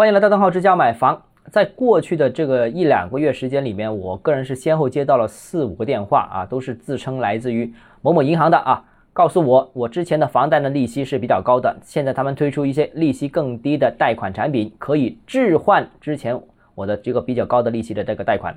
欢迎来到邓浩之家买房。在过去的这个一两个月时间里面，我个人是先后接到了四五个电话啊，都是自称来自于某某银行的啊，告诉我我之前的房贷的利息是比较高的，现在他们推出一些利息更低的贷款产品，可以置换之前我的这个比较高的利息的这个贷款。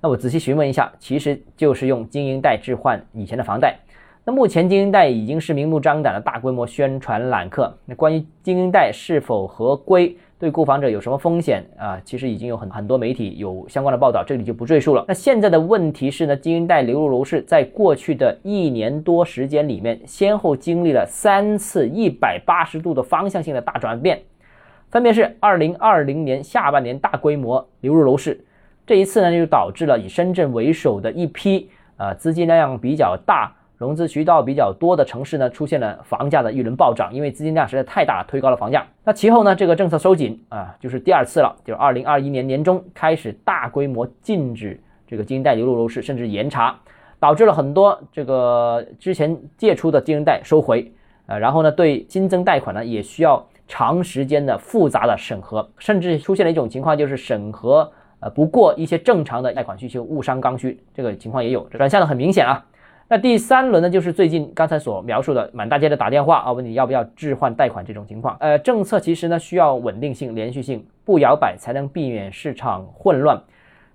那我仔细询问一下，其实就是用经营贷置换以前的房贷。那目前经营贷已经是明目张胆的大规模宣传揽客。那关于经营贷是否合规，对购房者有什么风险啊？其实已经有很很多媒体有相关的报道，这里就不赘述了。那现在的问题是呢，经营贷流入楼市在过去的一年多时间里面，先后经历了三次一百八十度的方向性的大转变，分别是二零二零年下半年大规模流入楼市，这一次呢就导致了以深圳为首的一批呃资金量比较大。融资渠道比较多的城市呢，出现了房价的一轮暴涨，因为资金量实在太大了，推高了房价。那其后呢，这个政策收紧啊，就是第二次了，就是二零二一年年中开始大规模禁止这个经营贷流入楼市，甚至严查，导致了很多这个之前借出的经营贷收回，呃，然后呢，对新增贷款呢也需要长时间的复杂的审核，甚至出现了一种情况，就是审核呃不过一些正常的贷款需求，误伤刚需，这个情况也有，转向的很明显啊。那第三轮呢，就是最近刚才所描述的满大街的打电话啊，问你要不要置换贷款这种情况。呃，政策其实呢需要稳定性、连续性，不摇摆才能避免市场混乱，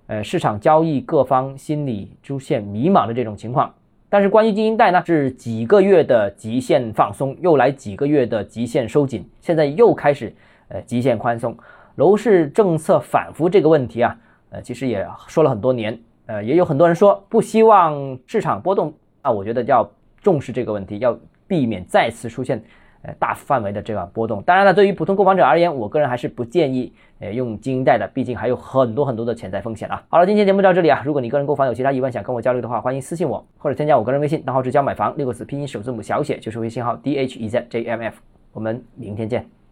呃，市场交易各方心理出现迷茫的这种情况。但是关于经营贷呢，是几个月的极限放松，又来几个月的极限收紧，现在又开始呃极限宽松。楼市政策反复这个问题啊，呃，其实也说了很多年，呃，也有很多人说不希望市场波动。那我觉得要重视这个问题，要避免再次出现呃大范围的这个波动。当然了，对于普通购房者而言，我个人还是不建议呃用经营贷的，毕竟还有很多很多的潜在风险啊。好了，今天节目到这里啊。如果你个人购房有其他疑问想跟我交流的话，欢迎私信我或者添加我个人微信，账号是教买房六个字拼音首字母小写就是微信号 d h e z j m f。我们明天见。